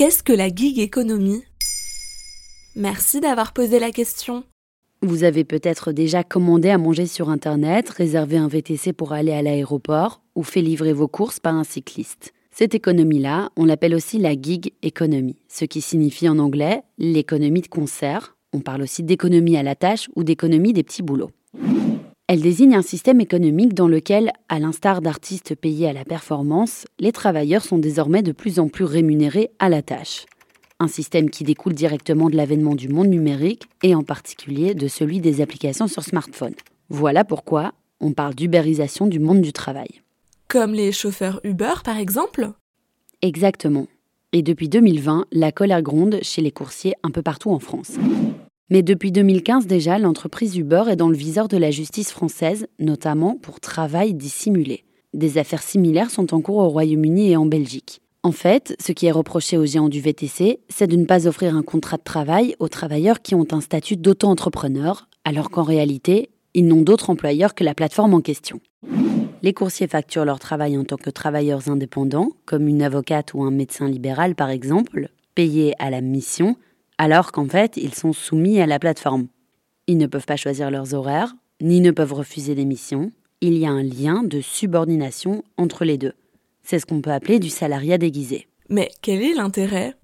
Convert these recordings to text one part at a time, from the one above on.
Qu'est-ce que la gig économie? Merci d'avoir posé la question. Vous avez peut-être déjà commandé à manger sur Internet, réservé un VTC pour aller à l'aéroport ou fait livrer vos courses par un cycliste. Cette économie-là, on l'appelle aussi la gig economy, ce qui signifie en anglais l'économie de concert. On parle aussi d'économie à la tâche ou d'économie des petits boulots. Elle désigne un système économique dans lequel, à l'instar d'artistes payés à la performance, les travailleurs sont désormais de plus en plus rémunérés à la tâche. Un système qui découle directement de l'avènement du monde numérique et en particulier de celui des applications sur smartphone. Voilà pourquoi on parle d'ubérisation du monde du travail. Comme les chauffeurs Uber, par exemple? Exactement. Et depuis 2020, la colère gronde chez les coursiers un peu partout en France. Mais depuis 2015 déjà, l'entreprise Uber est dans le viseur de la justice française, notamment pour travail dissimulé. Des affaires similaires sont en cours au Royaume-Uni et en Belgique. En fait, ce qui est reproché aux géants du VTC, c'est de ne pas offrir un contrat de travail aux travailleurs qui ont un statut d'auto-entrepreneur, alors qu'en réalité, ils n'ont d'autre employeur que la plateforme en question. Les coursiers facturent leur travail en tant que travailleurs indépendants, comme une avocate ou un médecin libéral par exemple, payés à la mission, alors qu'en fait ils sont soumis à la plateforme. Ils ne peuvent pas choisir leurs horaires, ni ne peuvent refuser des missions. Il y a un lien de subordination entre les deux. C'est ce qu'on peut appeler du salariat déguisé. Mais quel est l'intérêt?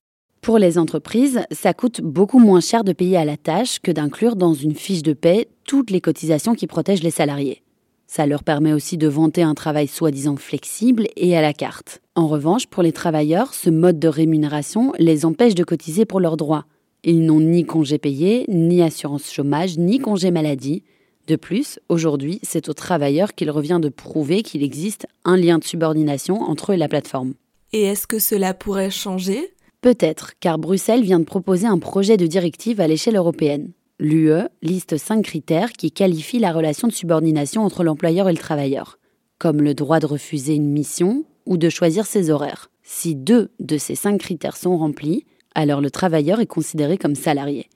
Pour les entreprises, ça coûte beaucoup moins cher de payer à la tâche que d'inclure dans une fiche de paie toutes les cotisations qui protègent les salariés. Ça leur permet aussi de vanter un travail soi-disant flexible et à la carte. En revanche, pour les travailleurs, ce mode de rémunération les empêche de cotiser pour leurs droits. Ils n'ont ni congé payé, ni assurance chômage, ni congé maladie. De plus, aujourd'hui, c'est aux travailleurs qu'il revient de prouver qu'il existe un lien de subordination entre eux et la plateforme. Et est-ce que cela pourrait changer? Peut-être, car Bruxelles vient de proposer un projet de directive à l'échelle européenne. L'UE liste cinq critères qui qualifient la relation de subordination entre l'employeur et le travailleur, comme le droit de refuser une mission ou de choisir ses horaires. Si deux de ces cinq critères sont remplis, alors le travailleur est considéré comme salarié.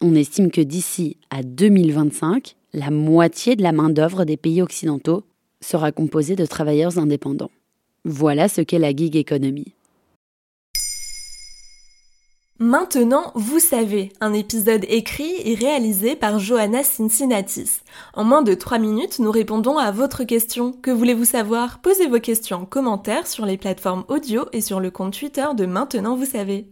On estime que d'ici à 2025, la moitié de la main-d'œuvre des pays occidentaux sera composée de travailleurs indépendants. Voilà ce qu'est la gig economy. Maintenant, vous savez, un épisode écrit et réalisé par Johanna Cincinnatis. En moins de 3 minutes, nous répondons à votre question. Que voulez-vous savoir? Posez vos questions en commentaire sur les plateformes audio et sur le compte Twitter de Maintenant, vous savez.